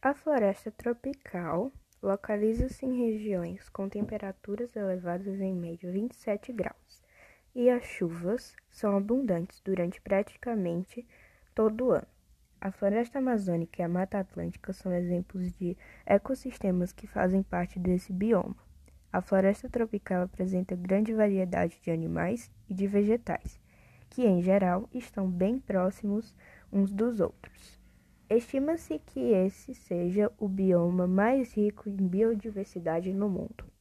A floresta tropical localiza-se em regiões com temperaturas elevadas em média 27 graus, e as chuvas são abundantes durante praticamente todo o ano. A floresta amazônica e a Mata Atlântica são exemplos de ecossistemas que fazem parte desse bioma. A floresta tropical apresenta grande variedade de animais e de vegetais, que em geral estão bem próximos uns dos outros. Estima-se que esse seja o bioma mais rico em biodiversidade no mundo.